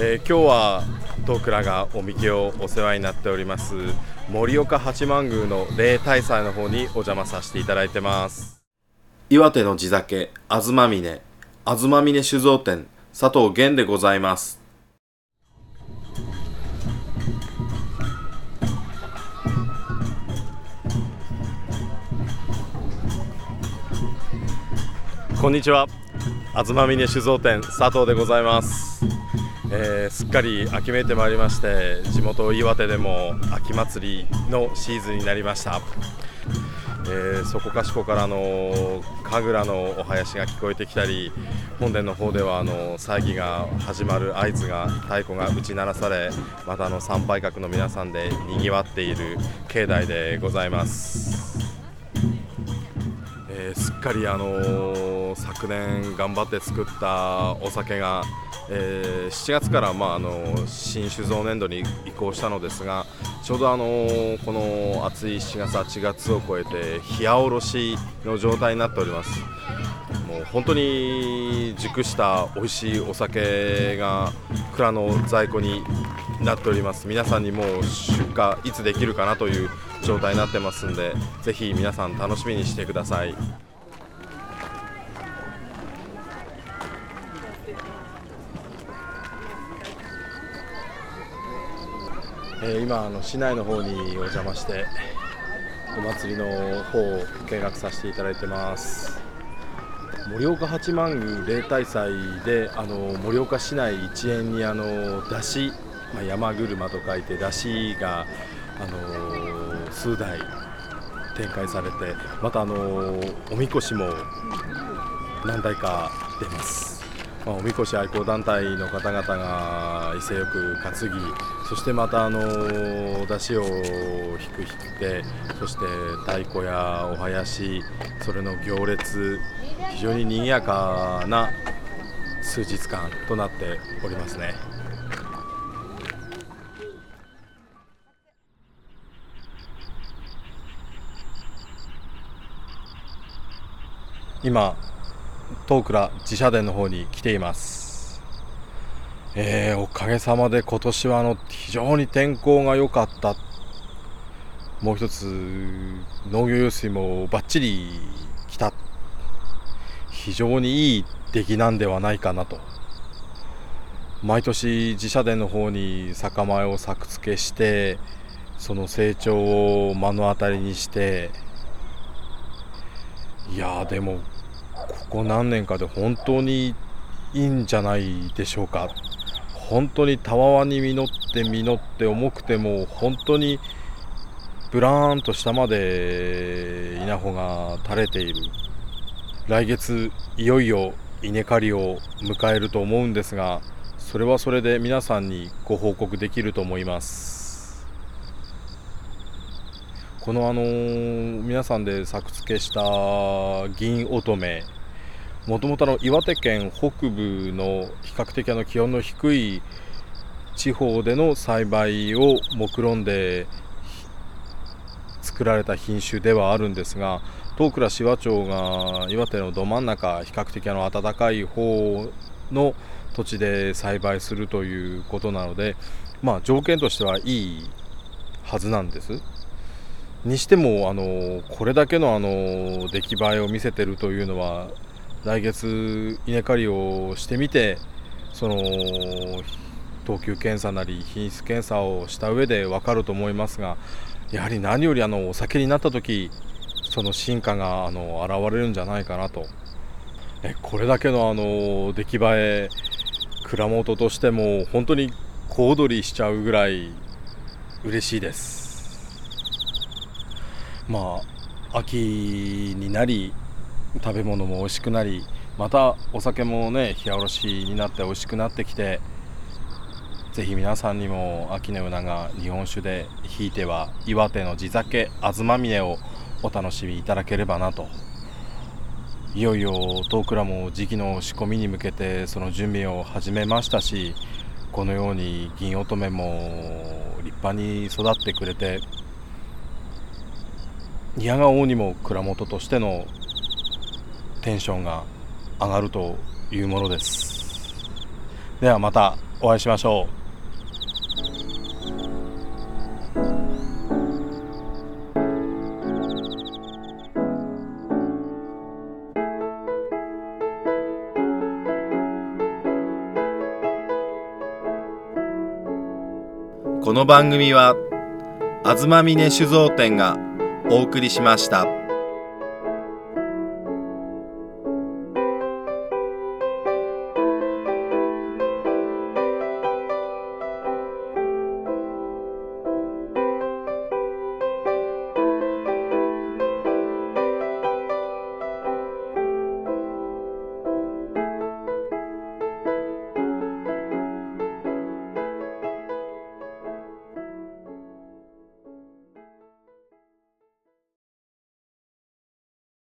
えー、今日は東倉がおみきをお世話になっております盛岡八幡宮の霊大祭の方にお邪魔させていただいてます。岩手の地酒東峰東峰酒造店佐藤源でございます。こんにちは。東峰酒造店佐藤でございますえー、すっかり秋めいてまいりまして地元岩手でも秋祭りのシーズンになりました、えー、そこかしこからの神楽のお囃子が聞こえてきたり本殿の方ではあの祭儀が始まる合図が太鼓が打ち鳴らされまたあの参拝客の皆さんでにぎわっている境内でございます。えー、すっかりあのー、昨年頑張って作ったお酒がえー、7月から、まあ、あの新酒造年度に移行したのですがちょうどあのこの暑い7月、8月を超えて冷やおろしの状態になっております。本当に熟した美味しいお酒が蔵の在庫になっております皆さんにもう出荷いつできるかなという状態になってますんでぜひ皆さん楽しみにしてください。え、今あの市内の方にお邪魔してお祭りの方を見学させていただいてます盛岡八幡宮例大祭であの盛岡市内一円にあの出し、まあ、山車と書いて山車があの数台展開されてまたあのおみこしも何台か出ます。まあ、おみこし愛好団体の方々が威勢よく担ぎそしてまたあの出汁を引く引き手そして太鼓やお囃子それの行列非常に賑やかな数日間となっておりますね。今東倉自社殿の方に来ています、えー、おかげさまで今年はあの非常に天候が良かった。もう一つ農業用水もバッチリ来た。非常にいい出来なんではないかなと。毎年自社殿の方に酒米を作付けしてその成長を目の当たりにして。いやでもここ何年かで本当にいいんじゃないでしょうか。本当にたわわに実って実って重くても本当にブラーンと下まで稲穂が垂れている。来月いよいよ稲刈りを迎えると思うんですがそれはそれで皆さんにご報告できると思います。このあの、皆さんで作付けした銀乙女もともと岩手県北部の比較的あの気温の低い地方での栽培を目論んで作られた品種ではあるんですが東倉紫波町が岩手のど真ん中比較的あの暖かい方の土地で栽培するということなので、まあ、条件としてはいいはずなんです。にしてもあのこれだけのあの出来栄えを見せてるというのは来月稲刈りをしてみてその等級検査なり品質検査をした上で分かると思いますがやはり何よりあのお酒になった時その進化があの現れるんじゃないかなと。えこれだけのあの出来栄え蔵元としても本当に小躍りしちゃうぐらい嬉しいです。まあ秋になり食べ物も美味しくなりまたお酒もね冷やおろしになって美味しくなってきてぜひ皆さんにも秋の夜長日本酒でひいては岩手の地酒東峰をお楽しみいただければなと。いよいよ遠倉も時期の仕込みに向けてその準備を始めましたしこのように銀乙女も立派に育ってくれて嫌が王にも蔵元としてのテンションが上がるというものですではまたお会いしましょうこの番組は東峰酒造店がお送りしました。